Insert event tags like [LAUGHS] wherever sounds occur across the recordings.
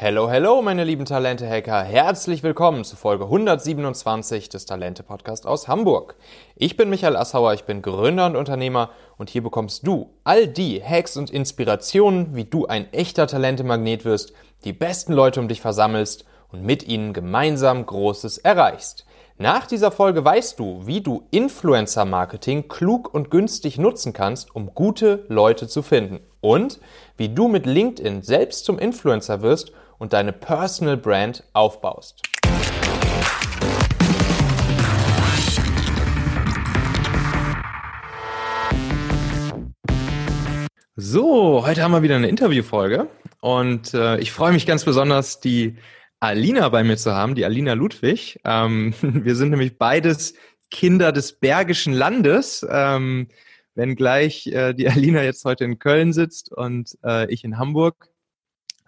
Hello, hello, meine lieben Talente-Hacker. Herzlich willkommen zu Folge 127 des Talente-Podcast aus Hamburg. Ich bin Michael Assauer, ich bin Gründer und Unternehmer und hier bekommst du all die Hacks und Inspirationen, wie du ein echter Talente-Magnet wirst, die besten Leute um dich versammelst und mit ihnen gemeinsam Großes erreichst. Nach dieser Folge weißt du, wie du Influencer-Marketing klug und günstig nutzen kannst, um gute Leute zu finden. Und wie du mit LinkedIn selbst zum Influencer wirst und deine Personal Brand aufbaust. So, heute haben wir wieder eine Interviewfolge und äh, ich freue mich ganz besonders, die Alina bei mir zu haben, die Alina Ludwig. Ähm, [LAUGHS] wir sind nämlich beides Kinder des Bergischen Landes, ähm, wenngleich äh, die [LAUGHS] Alina jetzt heute in Köln sitzt und äh, ich in Hamburg.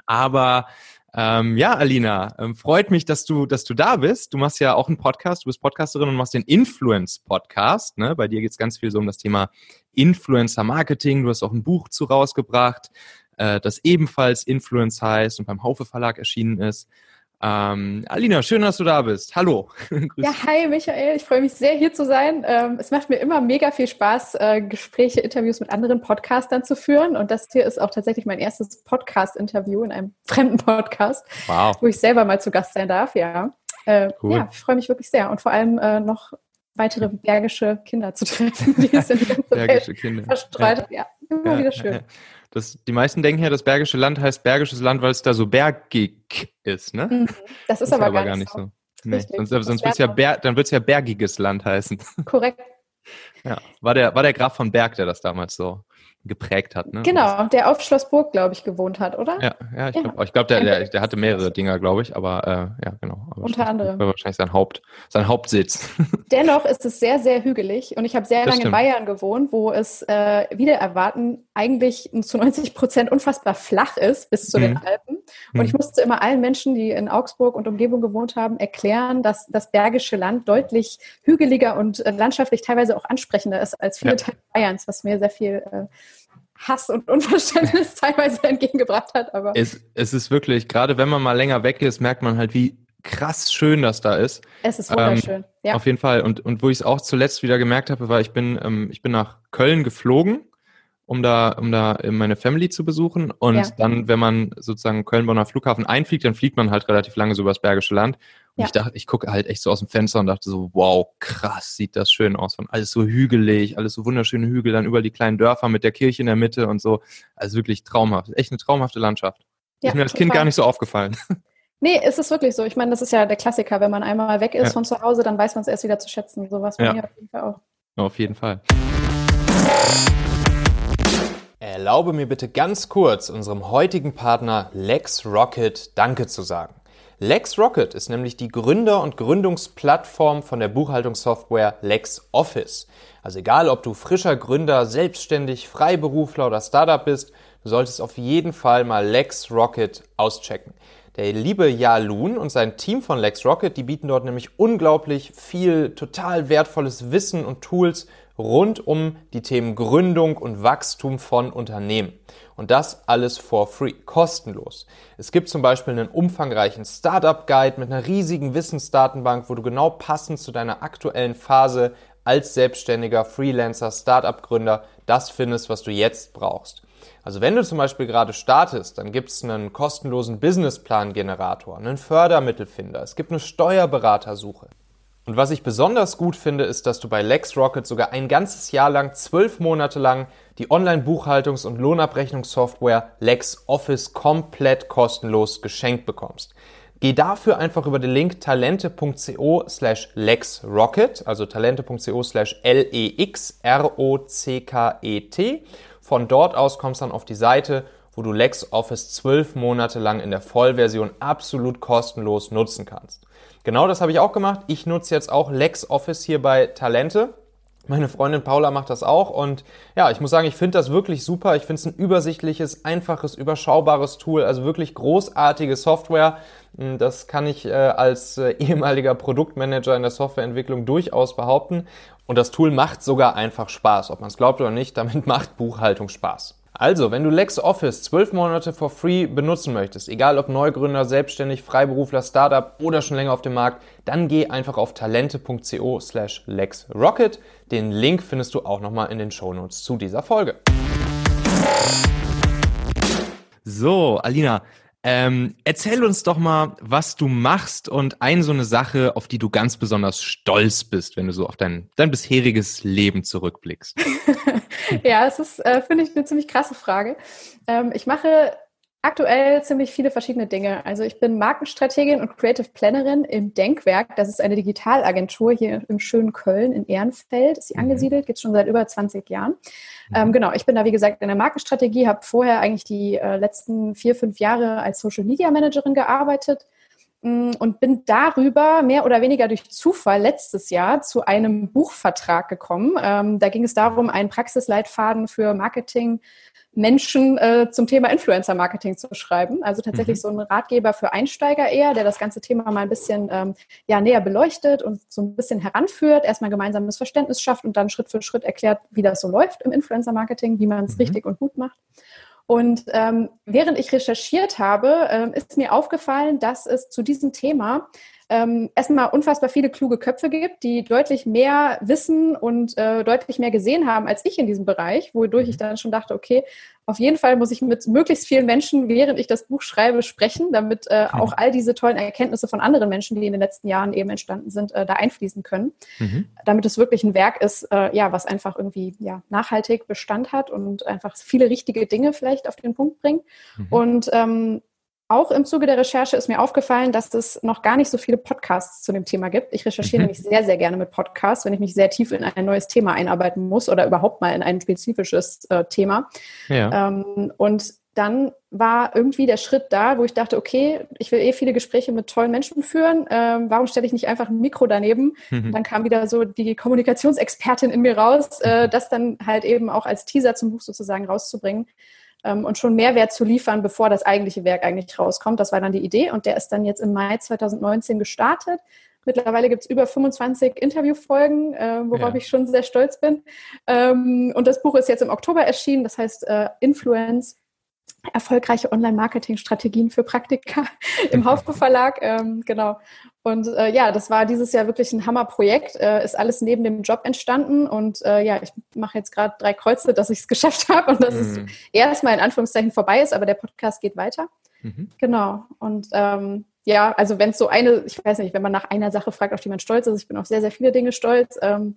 Aber ähm, ja, Alina, ähm, freut mich, dass du, dass du da bist. Du machst ja auch einen Podcast, du bist Podcasterin und machst den Influence-Podcast. Ne? Bei dir geht es ganz viel so um das Thema Influencer-Marketing. Du hast auch ein Buch zu rausgebracht, äh, das ebenfalls Influence heißt und beim Haufe Verlag erschienen ist. Ähm, Alina, schön, dass du da bist. Hallo. [LAUGHS] ja, hi Michael, ich freue mich sehr hier zu sein. Ähm, es macht mir immer mega viel Spaß, äh, Gespräche, Interviews mit anderen Podcastern zu führen. Und das hier ist auch tatsächlich mein erstes Podcast-Interview in einem [LAUGHS] fremden Podcast, wow. wo ich selber mal zu Gast sein darf. Ja, äh, cool. ja ich freue mich wirklich sehr. Und vor allem äh, noch weitere bergische Kinder zu treffen, die es in [LAUGHS] die ganze Bergische Welt Kinder. verstreut. Ja, ja immer ja, wieder schön. Ja, das, die meisten denken ja, das Bergische Land heißt Bergisches Land, weil es da so bergig ist, ne? Mhm. Das ist, ist aber, aber, gar nicht so. so. Nee, sonst sonst wird's ja Ber dann wird es ja bergiges Land heißen. Korrekt. [LAUGHS] Ja, war der, war der Graf von Berg, der das damals so geprägt hat. Ne? Genau, der auf Schlossburg, glaube ich, gewohnt hat, oder? Ja, ja ich glaube, ja. glaub, der, der, der, hatte mehrere Dinger, glaube ich, aber äh, ja, genau. Aber Unter anderem. War wahrscheinlich sein, Haupt, sein Hauptsitz. [LAUGHS] Dennoch ist es sehr, sehr hügelig und ich habe sehr das lange stimmt. in Bayern gewohnt, wo es äh, wieder erwarten eigentlich zu 90 Prozent unfassbar flach ist bis zu mhm. den Alpen. Und mhm. ich musste immer allen Menschen, die in Augsburg und Umgebung gewohnt haben, erklären, dass das Bergische Land deutlich hügeliger und äh, landschaftlich teilweise auch ansprechender ist als viele ja. Teile Bayerns, was mir sehr viel äh, Hass und Unverständnis teilweise [LAUGHS] entgegengebracht hat. Aber es, es ist wirklich, gerade wenn man mal länger weg ist, merkt man halt, wie krass schön das da ist. Es ist wunderschön. Ähm, ja. Auf jeden Fall. Und, und wo ich es auch zuletzt wieder gemerkt habe, war, ich bin, ähm, ich bin nach Köln geflogen, um da, um da meine Family zu besuchen. Und ja. dann, wenn man sozusagen Köln-Bonner Flughafen einfliegt, dann fliegt man halt relativ lange so über das Bergische Land. Und ja. ich dachte, ich gucke halt echt so aus dem Fenster und dachte so, wow, krass, sieht das schön aus. Von alles so hügelig, alles so wunderschöne Hügel, dann über die kleinen Dörfer mit der Kirche in der Mitte und so. Also wirklich traumhaft. Echt eine traumhafte Landschaft. Ja, ist mir als Kind gar nicht so aufgefallen. [LAUGHS] Nee, es ist wirklich so. Ich meine, das ist ja der Klassiker. Wenn man einmal weg ist ja. von zu Hause, dann weiß man es erst wieder zu schätzen. So was ja. mir auf jeden Fall auch. Auf jeden Fall. Erlaube mir bitte ganz kurz unserem heutigen Partner LexRocket Danke zu sagen. LexRocket ist nämlich die Gründer- und Gründungsplattform von der Buchhaltungssoftware LexOffice. Also egal, ob du frischer Gründer, selbstständig, Freiberufler oder Startup bist, du solltest auf jeden Fall mal LexRocket auschecken. Der liebe Jalun und sein Team von LexRocket, die bieten dort nämlich unglaublich viel total wertvolles Wissen und Tools rund um die Themen Gründung und Wachstum von Unternehmen. Und das alles for free, kostenlos. Es gibt zum Beispiel einen umfangreichen Startup-Guide mit einer riesigen Wissensdatenbank, wo du genau passend zu deiner aktuellen Phase als selbstständiger Freelancer, Startup-Gründer das findest, was du jetzt brauchst. Also wenn du zum Beispiel gerade startest, dann gibt es einen kostenlosen Businessplan-Generator, einen Fördermittelfinder, es gibt eine Steuerberatersuche. Und was ich besonders gut finde, ist, dass du bei LexRocket sogar ein ganzes Jahr lang, zwölf Monate lang, die Online-Buchhaltungs- und Lohnabrechnungssoftware LexOffice komplett kostenlos geschenkt bekommst. Geh dafür einfach über den Link talente.co slash lexrocket, also talente.co slash L-E-X-R-O-C-K-E-T. Von dort aus kommst du dann auf die Seite, wo du LexOffice zwölf Monate lang in der Vollversion absolut kostenlos nutzen kannst. Genau das habe ich auch gemacht. Ich nutze jetzt auch LexOffice hier bei Talente. Meine Freundin Paula macht das auch und ja, ich muss sagen, ich finde das wirklich super. Ich finde es ein übersichtliches, einfaches, überschaubares Tool, also wirklich großartige Software. Hm, das kann ich äh, als äh, ehemaliger Produktmanager in der Softwareentwicklung durchaus behaupten. Und das Tool macht sogar einfach Spaß. Ob man es glaubt oder nicht, damit [LAUGHS] macht Buchhaltung Spaß. Also, wenn du LexOffice zwölf Monate for free benutzen möchtest, egal ob Neugründer, Selbstständig, Freiberufler, Startup oder schon länger auf dem Markt, dann geh einfach auf talente.co slash LexRocket. Den Link findest du auch nochmal in den Shownotes zu dieser Folge. So, Alina, ähm, erzähl uns doch mal, was du machst und ein so eine Sache, auf die du ganz besonders stolz bist, wenn du so auf dein, dein bisheriges Leben zurückblickst. [LAUGHS] ja, es ist, äh, finde ich, eine ziemlich krasse Frage. Ähm, ich mache aktuell ziemlich viele verschiedene Dinge. Also ich bin Markenstrategin und Creative Plannerin im Denkwerk. Das ist eine Digitalagentur hier im schönen Köln in Ehrenfeld. Ist sie mhm. angesiedelt, gibt es schon seit über 20 Jahren. Mhm. Ähm, genau, ich bin da wie gesagt in der Markenstrategie, habe vorher eigentlich die äh, letzten vier, fünf Jahre als Social Media Managerin gearbeitet und bin darüber mehr oder weniger durch Zufall letztes Jahr zu einem Buchvertrag gekommen. Ähm, da ging es darum, einen Praxisleitfaden für Marketing Menschen äh, zum Thema Influencer-Marketing zu schreiben. Also tatsächlich mhm. so ein Ratgeber für Einsteiger eher, der das ganze Thema mal ein bisschen ähm, ja, näher beleuchtet und so ein bisschen heranführt, erstmal gemeinsames Verständnis schafft und dann Schritt für Schritt erklärt, wie das so läuft im Influencer-Marketing, wie man es mhm. richtig und gut macht. Und ähm, während ich recherchiert habe, ähm, ist mir aufgefallen, dass es zu diesem Thema ähm, erstmal unfassbar viele kluge Köpfe gibt, die deutlich mehr wissen und äh, deutlich mehr gesehen haben als ich in diesem Bereich, wodurch ich mhm. dann schon dachte, okay, auf jeden Fall muss ich mit möglichst vielen Menschen, während ich das Buch schreibe, sprechen, damit äh, auch all diese tollen Erkenntnisse von anderen Menschen, die in den letzten Jahren eben entstanden sind, äh, da einfließen können, mhm. damit es wirklich ein Werk ist, äh, ja, was einfach irgendwie ja, nachhaltig Bestand hat und einfach viele richtige Dinge vielleicht auf den Punkt bringt. Mhm. Und ähm, auch im Zuge der Recherche ist mir aufgefallen, dass es noch gar nicht so viele Podcasts zu dem Thema gibt. Ich recherchiere mhm. nämlich sehr, sehr gerne mit Podcasts, wenn ich mich sehr tief in ein neues Thema einarbeiten muss oder überhaupt mal in ein spezifisches äh, Thema. Ja. Ähm, und dann war irgendwie der Schritt da, wo ich dachte, okay, ich will eh viele Gespräche mit tollen Menschen führen. Ähm, warum stelle ich nicht einfach ein Mikro daneben? Mhm. dann kam wieder so die Kommunikationsexpertin in mir raus, äh, das dann halt eben auch als Teaser zum Buch sozusagen rauszubringen ähm, und schon Mehrwert zu liefern, bevor das eigentliche Werk eigentlich rauskommt. Das war dann die Idee und der ist dann jetzt im Mai 2019 gestartet. Mittlerweile gibt es über 25 Interviewfolgen, äh, worauf ja. ich schon sehr stolz bin. Ähm, und das Buch ist jetzt im Oktober erschienen, das heißt äh, Influence, erfolgreiche Online-Marketing-Strategien für Praktika [LAUGHS] im Haufko Verlag. Ähm, genau. Und äh, ja, das war dieses Jahr wirklich ein Hammerprojekt. Äh, ist alles neben dem Job entstanden. Und äh, ja, ich mache jetzt gerade drei Kreuze, dass ich es [LAUGHS] geschafft habe und dass mhm. es erstmal in Anführungszeichen vorbei ist, aber der Podcast geht weiter. Mhm. Genau. Und ähm, ja, also wenn es so eine, ich weiß nicht, wenn man nach einer Sache fragt, auf die man stolz ist, ich bin auf sehr, sehr viele Dinge stolz. Ähm,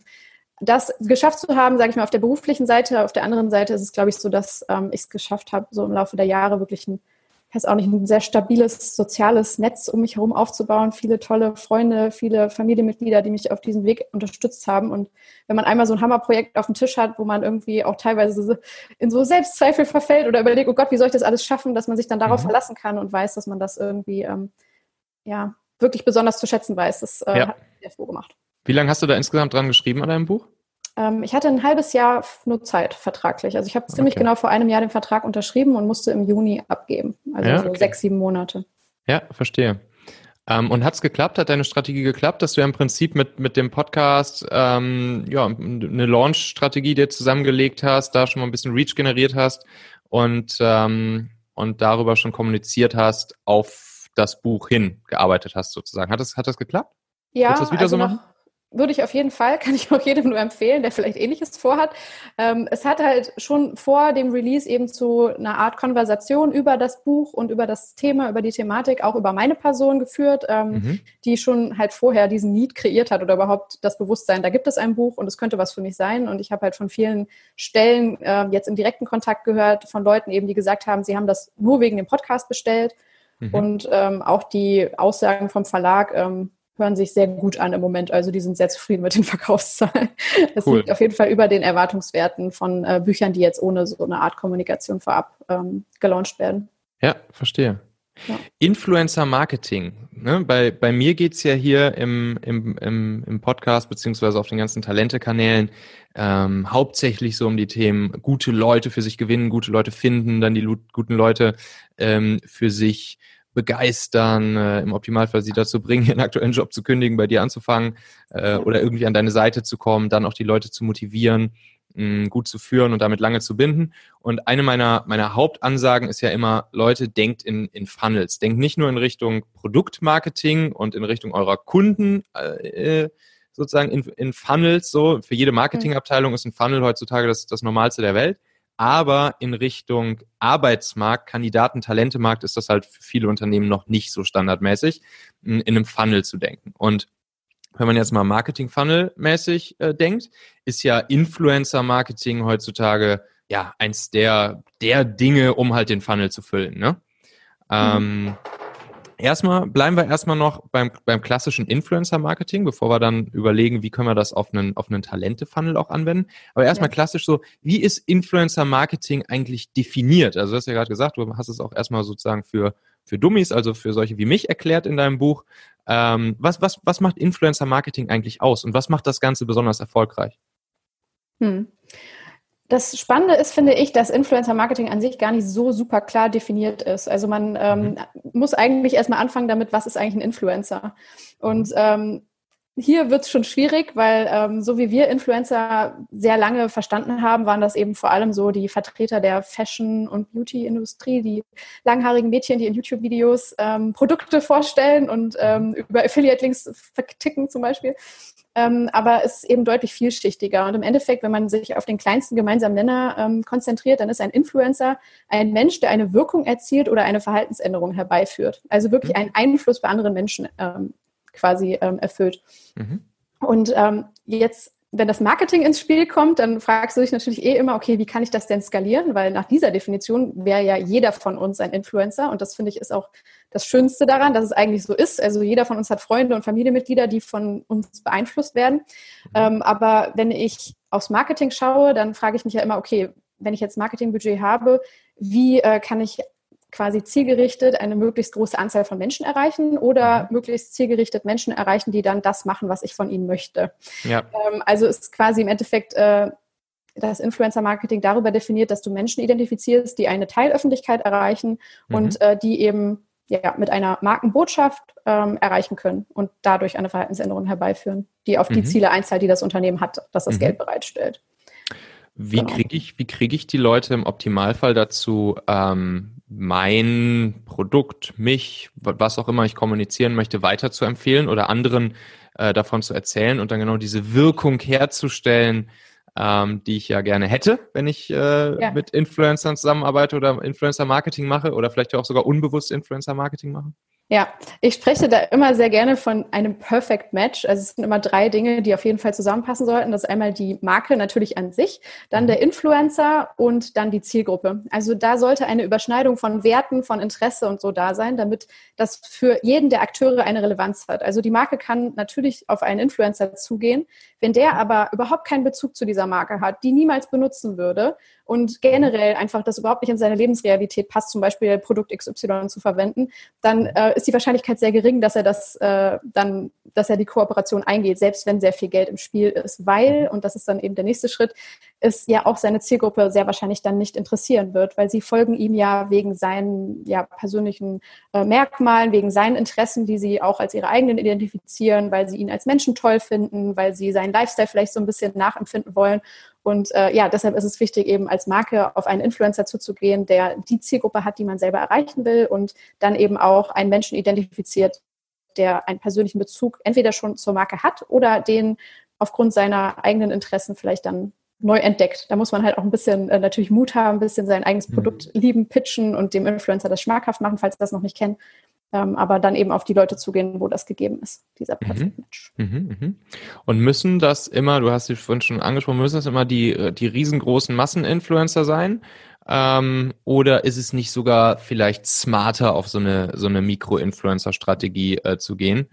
das geschafft zu haben, sage ich mal, auf der beruflichen Seite. Auf der anderen Seite ist es, glaube ich, so, dass ähm, ich es geschafft habe, so im Laufe der Jahre wirklich ein weiß auch nicht, ein sehr stabiles soziales Netz um mich herum aufzubauen, viele tolle Freunde, viele Familienmitglieder, die mich auf diesem Weg unterstützt haben. Und wenn man einmal so ein Hammerprojekt auf dem Tisch hat, wo man irgendwie auch teilweise in so Selbstzweifel verfällt oder überlegt, oh Gott, wie soll ich das alles schaffen, dass man sich dann darauf mhm. verlassen kann und weiß, dass man das irgendwie ähm, ja wirklich besonders zu schätzen weiß. Das äh, ja. hat mich sehr froh gemacht. Wie lange hast du da insgesamt dran geschrieben an deinem Buch? Ähm, ich hatte ein halbes Jahr nur Zeit vertraglich. Also ich habe ziemlich okay. genau vor einem Jahr den Vertrag unterschrieben und musste im Juni abgeben. Also ja, so okay. sechs, sieben Monate. Ja, verstehe. Ähm, und hat es geklappt? Hat deine Strategie geklappt, dass du ja im Prinzip mit, mit dem Podcast ähm, ja, eine Launch-Strategie dir zusammengelegt hast, da schon mal ein bisschen Reach generiert hast und, ähm, und darüber schon kommuniziert hast, auf das Buch hin gearbeitet hast sozusagen. Hat das, hat das geklappt? Ja, Willst du das wieder also so machen? Würde ich auf jeden Fall, [LAUGHS] kann ich auch jedem nur empfehlen, der vielleicht ähnliches vorhat. Ähm, es hat halt schon vor dem Release eben zu einer Art Konversation über das Buch und über das Thema, über die Thematik, auch über meine Person geführt, ähm, mhm. die schon halt vorher diesen Need kreiert hat oder überhaupt das Bewusstsein, da gibt es ein Buch und es könnte was für mich sein. Und ich habe halt von vielen Stellen äh, jetzt im direkten Kontakt gehört, von Leuten eben, die gesagt haben, sie haben das nur wegen dem Podcast bestellt. Mhm. Und ähm, auch die Aussagen vom Verlag, ähm, hören sich sehr gut an im Moment. Also die sind sehr zufrieden mit den [LAUGHS] Verkaufszahlen. Das cool. liegt auf jeden Fall über den Erwartungswerten von äh, Büchern, die jetzt ohne so eine Art Kommunikation vorab ähm, gelauncht werden. Ja, verstehe. Ja. Influencer Marketing. Ne? Bei, bei mir geht's ja hier im, im, im, im Podcast beziehungsweise auf den ganzen Talente-Kanälen ähm, hauptsächlich so um die Themen gute Leute für sich gewinnen, gute Leute finden, dann die guten Leute ähm, für sich begeistern, äh, im Optimalfall sie dazu bringen, [LAUGHS] ihren aktuellen Job zu kündigen, bei dir anzufangen äh, oder irgendwie an deine Seite zu kommen, dann auch die Leute zu motivieren, mh, gut zu führen und damit lange zu binden. Und eine meiner, meiner Hauptansagen ist ja immer, Leute, denkt in, in Funnels. Denkt nicht nur in Richtung Produktmarketing und in Richtung eurer Kunden, äh, sozusagen in, in Funnels, so. Für jede Marketingabteilung ist ein Funnel heutzutage das, das Normalste der Welt. Aber in Richtung Arbeitsmarkt, Kandidaten, Talentemarkt ist das halt für viele Unternehmen noch nicht so standardmäßig, in einem Funnel zu denken. Und wenn man jetzt mal Marketing-Funnel-mäßig äh, denkt, ist ja Influencer-Marketing heutzutage ja eins der, der Dinge, um halt den Funnel zu füllen. Ne? Mhm. Ähm, erstmal bleiben wir erstmal noch beim, beim klassischen Influencer-Marketing, bevor wir dann überlegen, wie können wir das auf einen, auf einen Talente-Funnel auch anwenden. Aber erstmal ja. klassisch so, wie ist Influencer-Marketing eigentlich definiert? Also du hast ja gerade gesagt, du hast es auch erstmal sozusagen für, für Dummies, also für solche wie mich erklärt in deinem Buch. Ähm, was, was, was macht Influencer-Marketing eigentlich aus und was macht das Ganze besonders erfolgreich? Hm. Das Spannende ist, finde ich, dass Influencer-Marketing an sich gar nicht so super klar definiert ist. Also man ähm, mhm. muss eigentlich erstmal anfangen damit, was ist eigentlich ein Influencer? Und mhm. ähm, hier wird es schon schwierig, weil ähm, so wie wir Influencer sehr lange verstanden haben, waren das eben vor allem so die Vertreter der Fashion- und Beauty-Industrie, die langhaarigen Mädchen, die in YouTube-Videos ähm, Produkte vorstellen und ähm, über Affiliate-Links verticken zum Beispiel. Ähm, aber es ist eben deutlich vielschichtiger. Und im Endeffekt, wenn man sich auf den kleinsten gemeinsamen Nenner ähm, konzentriert, dann ist ein Influencer ein Mensch, der eine Wirkung erzielt oder eine Verhaltensänderung herbeiführt. Also wirklich mhm. einen Einfluss bei anderen Menschen ähm, quasi ähm, erfüllt. Mhm. Und ähm, jetzt, wenn das Marketing ins Spiel kommt, dann fragst du dich natürlich eh immer, okay, wie kann ich das denn skalieren? Weil nach dieser Definition wäre ja jeder von uns ein Influencer. Und das finde ich ist auch das Schönste daran, dass es eigentlich so ist. Also jeder von uns hat Freunde und Familienmitglieder, die von uns beeinflusst werden. Mhm. Ähm, aber wenn ich aufs Marketing schaue, dann frage ich mich ja immer, okay, wenn ich jetzt Marketingbudget habe, wie äh, kann ich quasi zielgerichtet eine möglichst große Anzahl von Menschen erreichen oder mhm. möglichst zielgerichtet Menschen erreichen, die dann das machen, was ich von ihnen möchte. Ja. Ähm, also ist quasi im Endeffekt äh, das Influencer-Marketing darüber definiert, dass du Menschen identifizierst, die eine Teilöffentlichkeit erreichen mhm. und äh, die eben ja, mit einer Markenbotschaft ähm, erreichen können und dadurch eine Verhaltensänderung herbeiführen, die auf die mhm. Ziele einzahlt, die das Unternehmen hat, dass das mhm. Geld bereitstellt. Wie genau. kriege ich, wie kriege ich die Leute im Optimalfall dazu, ähm, mein Produkt, mich, was auch immer ich kommunizieren möchte, weiter zu empfehlen oder anderen äh, davon zu erzählen und dann genau diese Wirkung herzustellen, ähm, die ich ja gerne hätte, wenn ich äh, ja. mit Influencern zusammenarbeite oder Influencer-Marketing mache oder vielleicht auch sogar unbewusst Influencer-Marketing mache? Ja, ich spreche da immer sehr gerne von einem Perfect Match. Also es sind immer drei Dinge, die auf jeden Fall zusammenpassen sollten. Das ist einmal die Marke natürlich an sich, dann der mhm. Influencer und dann die Zielgruppe. Also da sollte eine Überschneidung von Werten, von Interesse und so da sein, damit das für jeden der Akteure eine Relevanz hat. Also die Marke kann natürlich auf einen Influencer zugehen. Wenn der aber überhaupt keinen Bezug zu dieser Marke hat, die niemals benutzen würde und generell einfach das überhaupt nicht in seine Lebensrealität passt, zum Beispiel Produkt XY zu verwenden, dann äh, ist die Wahrscheinlichkeit sehr gering, dass er das äh, dann, dass er die Kooperation eingeht, selbst wenn sehr viel Geld im Spiel ist, weil, und das ist dann eben der nächste Schritt, es ja auch seine Zielgruppe sehr wahrscheinlich dann nicht interessieren wird, weil sie folgen ihm ja wegen seinen ja, persönlichen äh, Merkmalen, wegen seinen Interessen, die sie auch als ihre eigenen identifizieren, weil sie ihn als Menschen toll finden, weil sie seinen Lifestyle vielleicht so ein bisschen nachempfinden wollen. Und äh, ja, deshalb ist es wichtig, eben als Marke auf einen Influencer zuzugehen, der die Zielgruppe hat, die man selber erreichen will und dann eben auch einen Menschen identifiziert, der einen persönlichen Bezug entweder schon zur Marke hat oder den aufgrund seiner eigenen Interessen vielleicht dann neu entdeckt. Da muss man halt auch ein bisschen äh, natürlich Mut haben, ein bisschen sein eigenes mhm. Produkt lieben, pitchen und dem Influencer das schmackhaft machen, falls er das noch nicht kennt ähm, aber dann eben auf die Leute zugehen, wo das gegeben ist, dieser mhm. Perfect Match. Mhm, mh. Und müssen das immer, du hast dich vorhin schon angesprochen, müssen das immer die, die riesengroßen Masseninfluencer sein? Ähm, oder ist es nicht sogar vielleicht smarter, auf so eine, so eine Mikro-Influencer-Strategie äh, zu gehen?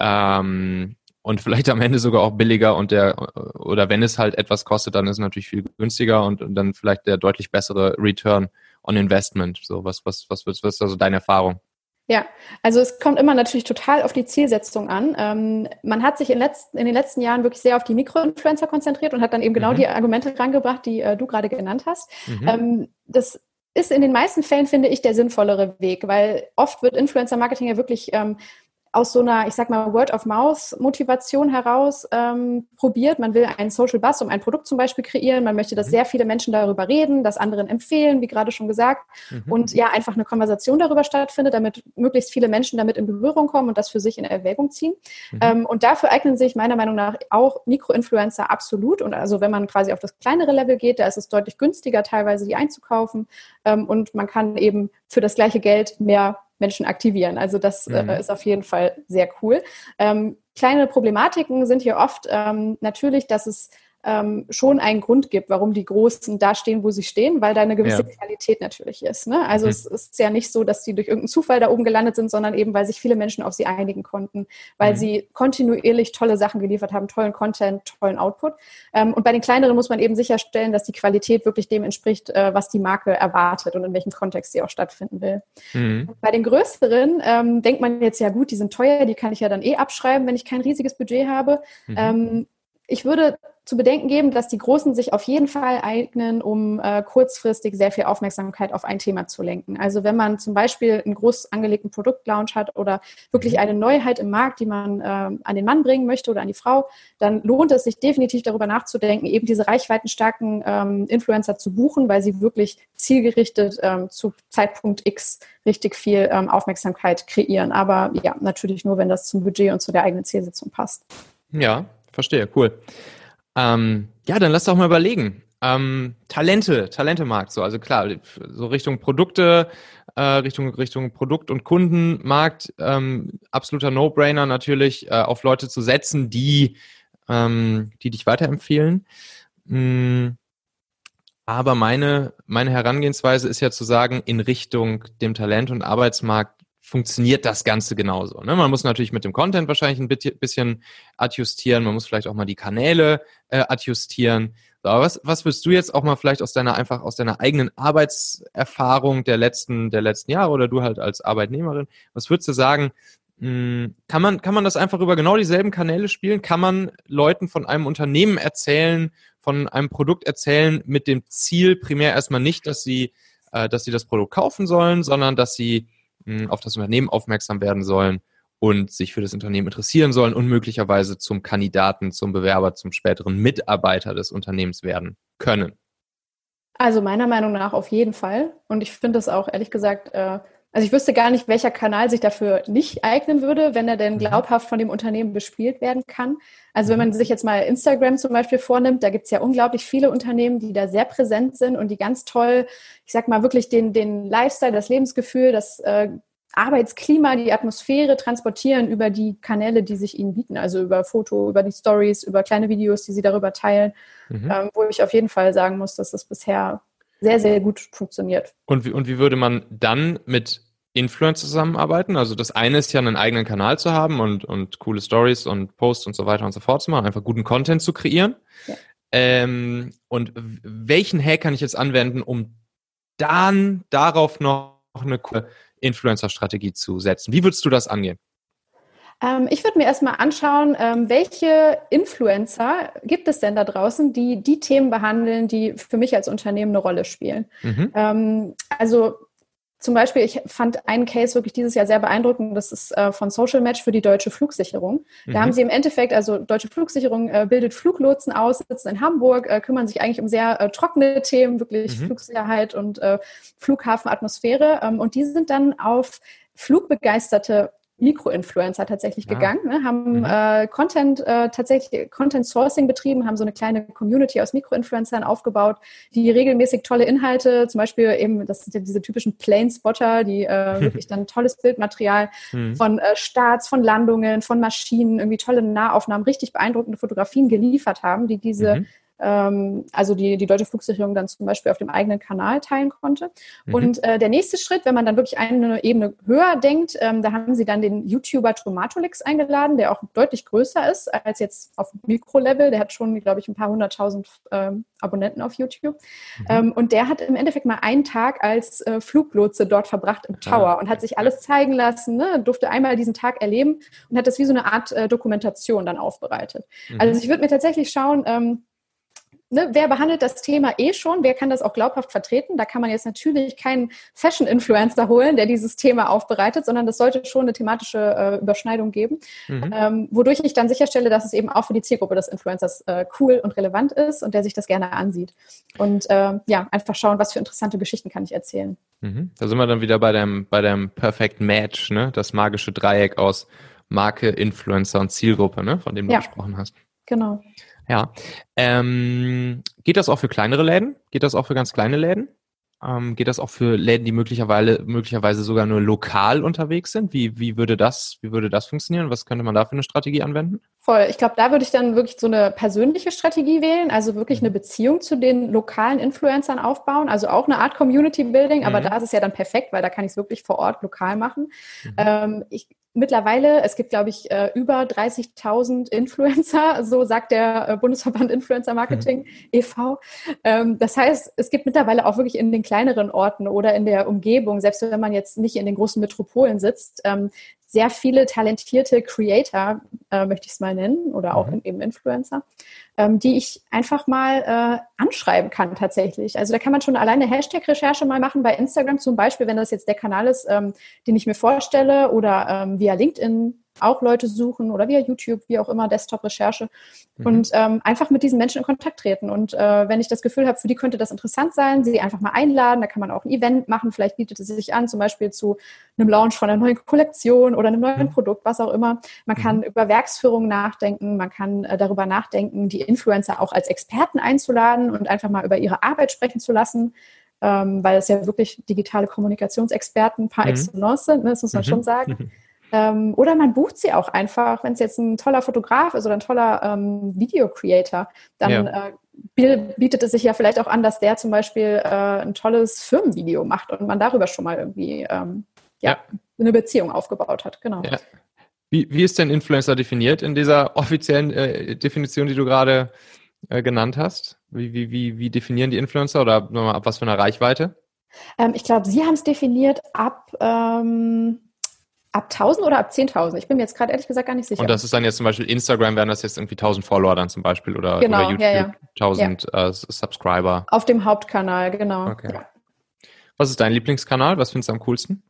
Ähm, und vielleicht am Ende sogar auch billiger und der, oder wenn es halt etwas kostet, dann ist es natürlich viel günstiger und, und dann vielleicht der deutlich bessere Return on Investment. So, was, was, was, was, was ist also deine Erfahrung? Ja, also es kommt immer natürlich total auf die Zielsetzung an. Ähm, man hat sich in, letzten, in, den letzten Jahren wirklich sehr auf die Mikroinfluencer konzentriert und hat dann eben genau mhm. die Argumente rangebracht, die äh, du gerade genannt hast. Mhm. Ähm, das ist in den meisten Fällen, finde ich, der sinnvollere Weg, weil oft wird Influencer-Marketing ja wirklich ähm, aus so einer, ich sag mal, Word-of-Mouth-Motivation heraus ähm, probiert. Man will einen Social Buzz um ein Produkt zum Beispiel kreieren. Man möchte, dass mhm. sehr viele Menschen darüber reden, das anderen empfehlen, wie gerade schon gesagt. Mhm. Und ja, einfach eine Konversation darüber stattfindet, damit möglichst viele Menschen damit in Berührung kommen und das für sich in Erwägung ziehen. Mhm. Ähm, und dafür eignen sich meiner Meinung nach auch Mikroinfluencer absolut. Und also wenn man quasi auf das kleinere Level geht, da ist es deutlich günstiger, teilweise die einzukaufen. Ähm, und man kann eben für das gleiche Geld mehr Menschen aktivieren. Also das äh, mhm. äh, ist auf jeden Fall sehr cool. Ähm, kleine Problematiken sind hier oft ähm, natürlich, dass es ähm, schon einen Grund gibt, warum die Großen da stehen, wo sie stehen, weil da eine gewisse ja. Qualität natürlich ist. Ne? Also mhm. es ist ja nicht so, dass sie durch irgendeinen Zufall da oben gelandet sind, sondern eben, weil sich viele Menschen auf sie einigen konnten, weil mhm. sie kontinuierlich tolle Sachen geliefert haben, tollen Content, tollen Output. Ähm, und bei den kleineren muss man eben sicherstellen, dass die Qualität wirklich dem entspricht, äh, was die Marke erwartet und in welchem Kontext sie auch stattfinden will. Mhm. Bei den größeren ähm, denkt man jetzt ja gut, die sind teuer, die kann ich ja dann eh abschreiben, wenn ich kein riesiges Budget habe. Mhm. Ähm, ich würde zu bedenken geben, dass die Großen sich auf jeden Fall eignen, um äh, kurzfristig sehr viel Aufmerksamkeit auf ein Thema zu lenken. Also wenn man zum Beispiel einen groß angelegten Produktlaunch hat oder wirklich mhm. eine Neuheit im Markt, die man äh, an den Mann bringen möchte oder an die Frau, dann lohnt es sich definitiv darüber nachzudenken, eben diese reichweitenstarken ähm, Influencer zu buchen, weil sie wirklich zielgerichtet ähm, zu Zeitpunkt X richtig viel ähm, Aufmerksamkeit kreieren. Aber ja, natürlich nur, wenn das zum Budget und zu der eigenen Zielsetzung passt. Ja, verstehe, cool. Ähm, ja, dann lass doch mal überlegen. Ähm, Talente, Talentemarkt, so, also klar, so Richtung Produkte, äh, Richtung, Richtung Produkt- und Kundenmarkt, ähm, absoluter No-Brainer natürlich, äh, auf Leute zu setzen, die, ähm, die dich weiterempfehlen. Mhm. Aber meine, meine Herangehensweise ist ja zu sagen, in Richtung dem Talent- und Arbeitsmarkt funktioniert das Ganze genauso. Ne? Man muss natürlich mit dem Content wahrscheinlich ein bisschen adjustieren, man muss vielleicht auch mal die Kanäle äh, adjustieren. So, aber was, was wirst du jetzt auch mal vielleicht aus deiner einfach aus deiner eigenen Arbeitserfahrung der letzten der letzten Jahre oder du halt als Arbeitnehmerin, was würdest du sagen? Mh, hm, kann man kann man das einfach über genau dieselben Kanäle spielen? Kann man Leuten von einem Unternehmen erzählen, von einem Produkt erzählen mit dem Ziel primär erstmal nicht, dass sie äh, dass sie das Produkt kaufen sollen, sondern dass sie auf das Unternehmen aufmerksam werden sollen und sich für das Unternehmen interessieren sollen und möglicherweise zum Kandidaten, zum Bewerber, zum späteren Mitarbeiter des Unternehmens werden können. Also meiner Meinung nach auf jeden Fall. Und ich finde es auch ehrlich gesagt, äh, also ich wüsste gar nicht, welcher Kanal sich dafür nicht eignen würde, wenn er denn mhm. glaubhaft von dem Unternehmen bespielt werden kann. Also wenn man mhm. sich jetzt mal Instagram zum Beispiel vornimmt, da gibt es ja unglaublich viele Unternehmen, die da sehr präsent sind und die ganz toll, ich sag mal wirklich den, den Lifestyle, das Lebensgefühl, das äh, Arbeitsklima, die Atmosphäre transportieren über die Kanäle, die sich ihnen bieten, also über Foto, über die Stories, über kleine Videos, die sie darüber teilen, mhm. ähm, wo ich auf jeden Fall sagen muss, dass das bisher sehr, sehr gut funktioniert. Und wie, und wie würde man dann mit Influencer zusammenarbeiten? Also das eine ist ja einen eigenen Kanal zu haben und, und coole Stories und Posts und so weiter und so fort zu machen, einfach guten Content zu kreieren. Ja. Ähm, und welchen Hack kann ich jetzt anwenden, um dann darauf noch eine Influencer-Strategie zu setzen? Wie würdest du das angehen? Ähm, ich würde mir erstmal anschauen, ähm, welche Influencer gibt es denn da draußen, die die Themen behandeln, die für mich als Unternehmen eine Rolle spielen. Mhm. Ähm, also zum Beispiel, ich fand einen Case wirklich dieses Jahr sehr beeindruckend. Das ist äh, von Social Match für die deutsche Flugsicherung. Da mhm. haben sie im Endeffekt, also deutsche Flugsicherung äh, bildet Fluglotsen aus, sitzen in Hamburg, äh, kümmern sich eigentlich um sehr äh, trockene Themen, wirklich mhm. Flugsicherheit und äh, Flughafenatmosphäre. Ähm, und die sind dann auf flugbegeisterte Mikroinfluencer tatsächlich ja. gegangen, ne? haben mhm. äh, Content äh, tatsächlich Content Sourcing betrieben, haben so eine kleine Community aus Mikroinfluencern aufgebaut, die regelmäßig tolle Inhalte, zum Beispiel eben, das sind ja diese typischen Plane Spotter, die äh, [LAUGHS] wirklich dann tolles Bildmaterial mhm. von äh, Starts, von Landungen, von Maschinen, irgendwie tolle Nahaufnahmen, richtig beeindruckende Fotografien geliefert haben, die diese mhm ähm, also die, die deutsche Flugsicherung dann zum Beispiel auf dem eigenen Kanal teilen konnte. Mhm. Und äh, der nächste Schritt, wenn man dann wirklich eine Ebene höher denkt, ähm, da haben sie dann den YouTuber Tomatolix eingeladen, der auch deutlich größer ist als jetzt auf Mikrolevel. Der hat schon, glaube ich, ein paar hunderttausend ähm, Abonnenten auf YouTube. Mhm. Ähm, und der hat im Endeffekt mal einen Tag als äh, Fluglotse dort verbracht im Tower ah, und hat sich alles zeigen lassen, ne? durfte einmal diesen Tag erleben und hat das wie so eine Art äh, Dokumentation dann aufbereitet. Mhm. Also ich würde mir tatsächlich schauen, ähm, ne, wer behandelt das Thema eh schon? Wer kann das auch glaubhaft vertreten? Da kann man jetzt natürlich keinen Fashion-Influencer holen, der dieses Thema aufbereitet, sondern das sollte schon eine thematische äh, Überschneidung geben, mhm. ähm, wodurch ich dann sicherstelle, dass es eben auch für die Zielgruppe des Influencers äh, cool und relevant ist und der sich das gerne ansieht. Und äh, ja, einfach schauen, was für interessante Geschichten kann ich erzählen. Mhm. Da sind wir dann wieder bei dem, bei dem Perfect Match, ne? Das magische Dreieck aus Marke, Influencer und Zielgruppe, ne? Von dem du ja. gesprochen hast. Genau. Ja. Ähm, geht das auch für kleinere Läden? Geht das auch für ganz kleine Läden? Ähm, geht das auch für Läden, die möglicherweise, möglicherweise sogar nur lokal unterwegs sind? Wie, wie, würde das, wie würde das funktionieren? Was könnte man da für eine Strategie anwenden? Voll. Ich glaube, da würde ich dann wirklich so eine persönliche Strategie wählen, also wirklich eine mhm. Beziehung zu den lokalen Influencern aufbauen, also auch eine Art Community Building, aber mhm. da ist es ja dann perfekt, weil da kann ich es wirklich vor Ort lokal machen. Mhm. Ähm, ich mittlerweile, es gibt, glaube ich, äh, über 30.000 Influencer, so sagt der äh, Bundesverband Influencer Marketing mhm. e.V. Ähm, das heißt, es gibt mittlerweile auch wirklich in den kleineren Orten oder in der Umgebung, selbst wenn man jetzt nicht in den großen Metropolen sitzt, ähm, sehr viele talentierte Creator, äh, möchte ich es mal nennen, oder auch mhm. eben Influencer, ähm, die ich einfach mal äh, anschreiben kann tatsächlich. Also da kann man schon alleine Hashtag-Recherche mal machen bei Instagram zum Beispiel, wenn das jetzt der Kanal ist, ähm, den ich mir vorstelle, oder ähm, via LinkedIn auch Leute suchen oder via YouTube, wie auch immer, Desktop-Recherche mhm. und ähm, einfach mit diesen Menschen in Kontakt treten. Und äh, wenn ich das Gefühl habe, für die könnte das interessant sein, sie einfach mal einladen, da kann man auch ein Event machen, vielleicht bietet es sich an, zum Beispiel zu einem Launch von einer neuen Kollektion oder einem neuen mhm. Produkt, was auch immer. Man mhm. kann über Werksführung nachdenken, man kann äh, darüber nachdenken, die Influencer auch als Experten einzuladen und einfach mal über ihre Arbeit sprechen zu lassen. Ähm, weil es ja wirklich digitale Kommunikationsexperten par mhm. excellence sind, ne, das muss man mhm. schon sagen. [LAUGHS] Ähm, oder man bucht sie auch einfach, wenn es jetzt ein toller Fotograf ist oder ein toller ähm, Video-Creator, dann ja. äh, bietet es sich ja vielleicht auch an, dass der zum Beispiel äh, ein tolles Firmenvideo macht und man darüber schon mal irgendwie ähm, ja, ja, eine Beziehung aufgebaut hat. Genau. Ja. Wie, wie ist denn Influencer definiert in dieser offiziellen äh, Definition, die du gerade äh, genannt hast? Wie, wie, wie, wie definieren die Influencer oder ab was für einer Reichweite? Ähm, ich glaube, Sie haben es definiert ab ähm, Ab 1000 oder ab 10.000? Ich bin mir jetzt gerade ehrlich gesagt gar nicht sicher. Und das ist dann jetzt zum Beispiel Instagram, wären das jetzt irgendwie 1000 Follower dann zum Beispiel oder, genau, oder YouTube ja, ja. 1000 ja. Äh, Subscriber. Auf dem Hauptkanal, genau. Okay. Was ist dein Lieblingskanal? Was findest du am coolsten?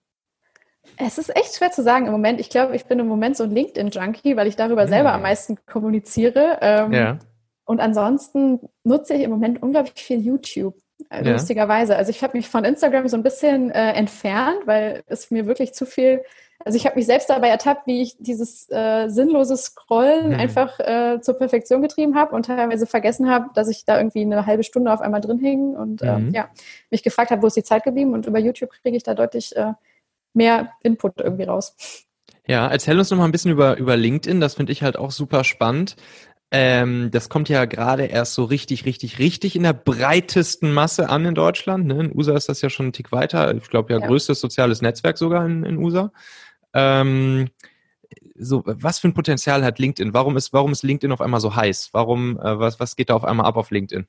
Es ist echt schwer zu sagen im Moment. Ich glaube, ich bin im Moment so ein LinkedIn-Junkie, weil ich darüber mhm. selber am meisten kommuniziere. Ähm, ja. Und ansonsten nutze ich im Moment unglaublich viel YouTube. Äh, ja. Lustigerweise. Also ich habe mich von Instagram so ein bisschen äh, entfernt, weil es mir wirklich zu viel also ich habe mich selbst dabei ertappt, wie ich dieses äh, sinnlose Scrollen mhm. einfach äh, zur Perfektion getrieben habe und teilweise vergessen habe, dass ich da irgendwie eine halbe Stunde auf einmal drin hing und äh, mhm. ja, mich gefragt habe, wo ist die Zeit geblieben und über YouTube kriege ich da deutlich äh, mehr Input irgendwie raus. Ja, erzähl uns noch mal ein bisschen über, über LinkedIn. Das finde ich halt auch super spannend. Ähm, das kommt ja gerade erst so richtig, richtig, richtig in der breitesten Masse an in Deutschland. Ne? In USA ist das ja schon ein Tick weiter. Ich glaube ja, ja, größtes soziales Netzwerk sogar in, in USA. Ähm, so, was für ein Potenzial hat LinkedIn? Warum ist, warum ist LinkedIn auf einmal so heiß? Warum, äh, was, was geht da auf einmal ab auf LinkedIn?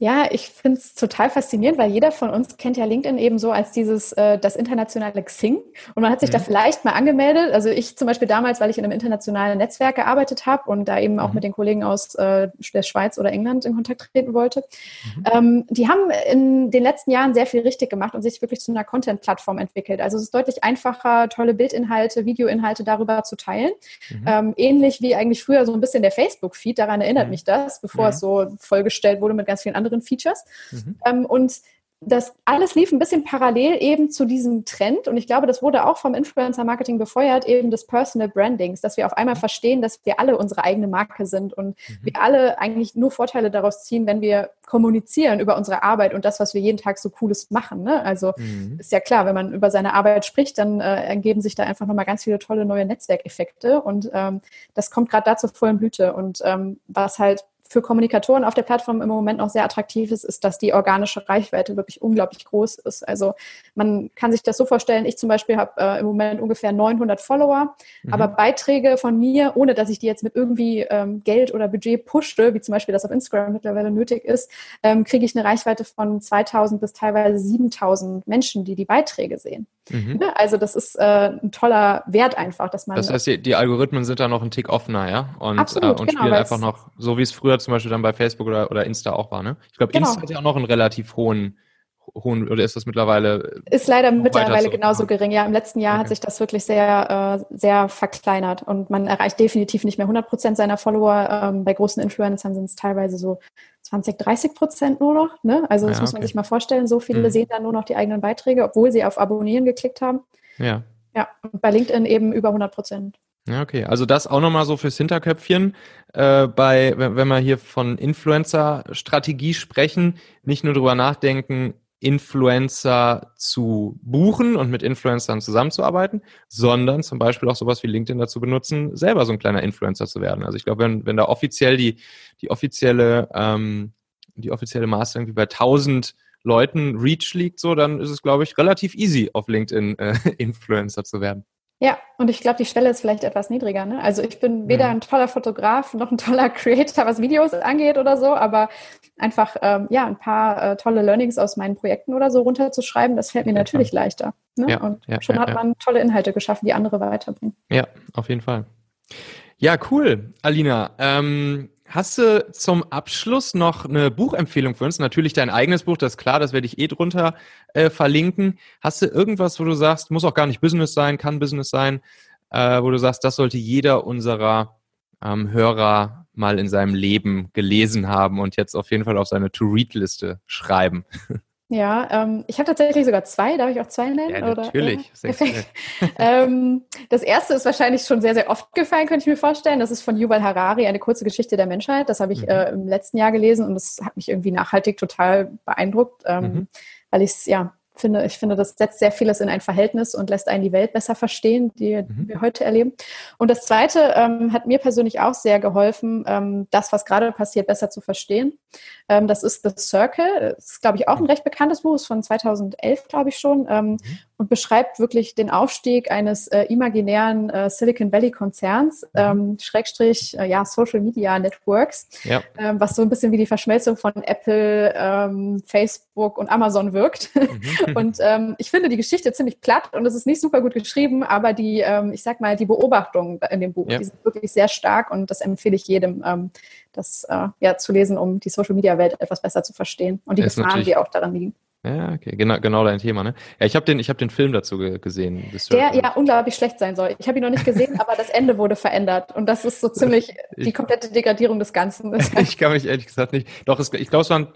Ja, ich finde es total faszinierend, weil jeder von uns kennt ja LinkedIn eben so als dieses, äh, das internationale Xing. Und man hat sich mhm. da vielleicht mal angemeldet. Also ich zum Beispiel damals, weil ich in einem internationalen Netzwerk gearbeitet habe und da eben auch mhm. mit den Kollegen aus äh, der Schweiz oder England in Kontakt treten wollte. Mhm. Ähm, die haben in den letzten Jahren sehr viel richtig gemacht und sich wirklich zu einer Content-Plattform entwickelt. Also es ist deutlich einfacher, tolle Bildinhalte, Videoinhalte darüber zu teilen. Mhm. Ähm, ähnlich wie eigentlich früher so ein bisschen der Facebook-Feed, daran erinnert mhm. mich das, bevor es so vollgestellt wurde mit ganz vielen anderen anderen Features. Mhm. Ähm, und das alles lief ein bisschen parallel eben zu diesem Trend und ich glaube, das wurde auch vom Influencer-Marketing befeuert, eben des Personal Brandings, dass wir auf einmal verstehen, dass wir alle unsere eigene Marke sind und mhm. wir alle eigentlich nur Vorteile daraus ziehen, wenn wir kommunizieren über unsere Arbeit und das, was wir jeden Tag so Cooles machen. Ne? Also mhm. ist ja klar, wenn man über seine Arbeit spricht, dann äh, ergeben sich da einfach nochmal ganz viele tolle neue Netzwerkeffekte und ähm, das kommt gerade dazu voll in Blüte und ähm, was halt für Kommunikatoren auf der Plattform im Moment noch sehr attraktiv ist, ist, dass die organische Reichweite wirklich unglaublich groß ist. Also man kann sich das so vorstellen, ich zum Beispiel habe äh, im Moment ungefähr 900 Follower, mhm. aber Beiträge von mir, ohne dass ich die jetzt mit irgendwie ähm, Geld oder Budget pushe, wie zum Beispiel das auf Instagram mittlerweile nötig ist, ähm, kriege ich eine Reichweite von 2000 bis teilweise 7000 Menschen, die die Beiträge sehen. Mhm. Ne? Also das ist äh, ein toller Wert einfach, dass man. Das heißt, die, die Algorithmen sind da noch ein Tick offener, ja? Und, Absolut, äh, und genau, spielen einfach noch, so wie es früher zum Beispiel dann bei Facebook oder, oder Insta auch war, ne? Ich glaube, genau. Insta hat ja auch noch einen relativ hohen hohen, oder ist das mittlerweile? Ist leider mittlerweile so? genauso gering. Ja, im letzten Jahr okay. hat sich das wirklich sehr, äh, sehr verkleinert und man erreicht definitiv nicht mehr 100 Prozent seiner Follower. Ähm, bei großen Influencern sind es teilweise so 20, 30 Prozent nur noch. Ne? Also das ja, muss man sich mal vorstellen. So viele hm. sehen dann nur noch die eigenen Beiträge, obwohl sie auf Abonnieren geklickt haben. Ja. Ja, und bei LinkedIn eben über 100 Prozent. Ja, okay. Also das auch nochmal so fürs Hinterköpfchen. Äh, bei, wenn, wenn wir hier von Influencer-Strategie sprechen, nicht nur drüber nachdenken, Influencer zu buchen und mit Influencern zusammenzuarbeiten, sondern zum Beispiel auch sowas wie LinkedIn dazu benutzen, selber so ein kleiner Influencer zu werden. Also ich glaube, wenn, wenn da offiziell die, die offizielle, ähm, die offizielle Maße irgendwie bei 1000 Leuten Reach liegt, so, dann ist es, glaube ich, relativ easy, auf LinkedIn äh, [LAUGHS] Influencer zu werden. Ja, und ich glaube, die Schwelle ist vielleicht etwas niedriger. Ne? Also ich bin weder mhm. ein toller Fotograf noch ein toller [LAUGHS] Creator, was Videos angeht oder so, aber einfach ähm, ja ein paar äh, tolle Learnings aus meinen Projekten oder so runterzuschreiben, das fällt mir natürlich leichter. Ne? Ja, und schon hat man tolle Inhalte geschaffen, die andere weiterbringen. Ja, auf jeden Fall. Ja, cool, Alina. Ähm, Hast du zum Abschluss noch eine Buchempfehlung für uns? Natürlich dein eigenes Buch, das ist klar, das werde ich eh drunter äh, verlinken. Hast du irgendwas, wo du sagst, muss auch gar nicht Business sein, kann Business sein, äh, wo du sagst, das sollte jeder unserer ähm, Hörer mal in seinem Leben gelesen haben und jetzt auf jeden Fall auf seine To-Read-Liste schreiben? [LAUGHS] Ja, ähm, ich habe tatsächlich sogar zwei. Darf ich auch zwei nennen? Ja, natürlich. Oder? Ja, [LAUGHS] [LAUGHS] ähm, das erste ist wahrscheinlich schon sehr, sehr oft gefallen, könnte ich mir vorstellen. Das ist von Yuval Harari, eine kurze Geschichte der Menschheit. Das habe ich mhm. äh, im letzten Jahr gelesen und das hat mich irgendwie nachhaltig total beeindruckt, ähm, mhm. weil ich es ja finde, ich finde, das setzt sehr vieles in ein Verhältnis und lässt einen die Welt besser verstehen, die mhm. wir heute erleben. Und das Zweite ähm, hat mir persönlich auch sehr geholfen, ähm, das, was gerade passiert, besser zu verstehen. Ähm, das ist The Circle. Das ist, glaube ich, auch ein recht bekanntes Buch, ist von 2011, glaube ich schon. Ähm, mhm und beschreibt wirklich den Aufstieg eines äh, imaginären äh, Silicon Valley Konzerns, mhm. ähm, Schrägstrich, äh, ja, Social Media Networks, ja. ähm, was so ein bisschen wie die Verschmelzung von Apple, ähm, Facebook und Amazon wirkt. Mhm. [LAUGHS] und ähm, ich finde die Geschichte ziemlich platt und es ist nicht super gut geschrieben, aber die, ähm, ich sag mal, die Beobachtungen in dem Buch, ja. die sind wirklich sehr stark und das empfehle ich jedem, ähm, das äh, ja, zu lesen, um die Social Media Welt etwas besser zu verstehen und die Gefahren, die auch daran liegen. Ja, okay, genau, genau dein Thema, ne? Ja, ich habe den, ich habe den Film dazu gesehen. Der ja unglaublich schlecht sein soll. Ich habe ihn noch nicht gesehen, aber das Ende wurde verändert und das ist so [LAUGHS] ziemlich ich, die komplette Degradierung des Ganzen. [LAUGHS] ich kann mich ehrlich gesagt nicht. Doch, es, ich glaube, es war ein,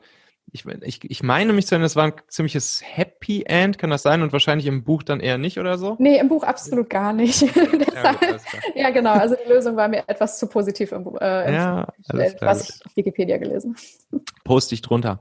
ich, ich, ich meine mich zu erinnern, es war ein ziemliches Happy End, kann das sein? Und wahrscheinlich im Buch dann eher nicht oder so? Nee, im Buch absolut gar nicht. [LAUGHS] Deshalb, ja, gut, ja, genau. Also die Lösung war mir etwas zu positiv im Buch, äh, ja, was ich auf Wikipedia gelesen. Poste ich drunter.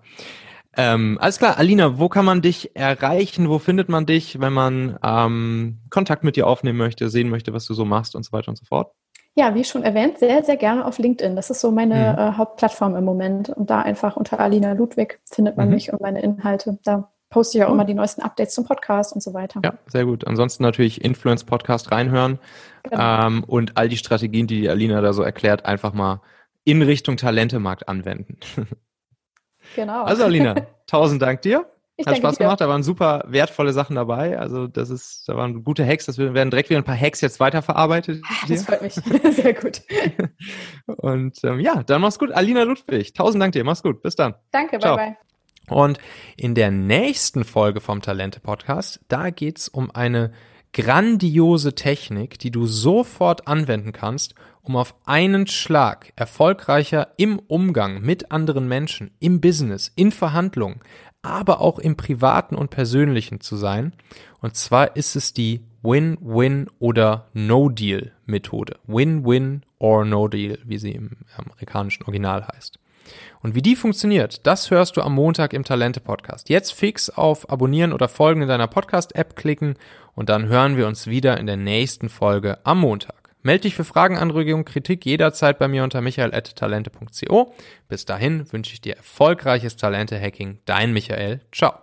Ähm, alles klar, Alina, wo kann man dich erreichen? Wo findet man dich, wenn man ähm, Kontakt mit dir aufnehmen möchte, sehen möchte, was du so machst und so weiter und so fort? Ja, wie schon erwähnt, sehr, sehr gerne auf LinkedIn. Das ist so meine mhm. äh, Hauptplattform im Moment. Und da einfach unter Alina Ludwig findet man mhm. mich und meine Inhalte. Da poste ich auch immer die neuesten Updates zum Podcast und so weiter. Ja, sehr gut. Ansonsten natürlich Influence Podcast reinhören genau. ähm, und all die Strategien, die die Alina da so erklärt, einfach mal in Richtung Talentemarkt anwenden. [LAUGHS] Genau. Also Alina, [LAUGHS] tausend Dank dir. Ich Hat Spaß dir. gemacht, da waren super wertvolle Sachen dabei. Also das ist, da waren gute Hacks, das werden direkt wieder ein paar Hacks jetzt weiterverarbeitet. Das freut mich. [LAUGHS] Sehr gut. [LAUGHS] Und ähm, ja, dann mach's gut. Alina Ludwig, tausend Dank dir. Mach's gut. Bis dann. Danke, Ciao. bye bye. Und in der nächsten Folge vom Talente Podcast, da geht's um eine grandiose Technik, die du sofort anwenden kannst, um auf einen Schlag erfolgreicher im Umgang mit anderen Menschen, im Business, in Verhandlungen, aber auch im privaten und persönlichen zu sein. Und zwar ist es die Win-Win oder No-Deal-Methode. Win-Win or No-Deal, wie sie im amerikanischen Original heißt. Und wie die funktioniert, das hörst du am Montag im Talente-Podcast. Jetzt fix auf Abonnieren oder Folgen in deiner Podcast-App klicken und dann hören wir uns wieder in der nächsten Folge am Montag. Meld dich für Fragen, Anregungen, Kritik jederzeit bei mir unter michael.talente.co. Bis dahin wünsche ich dir erfolgreiches Talente-Hacking. Dein Michael. Ciao.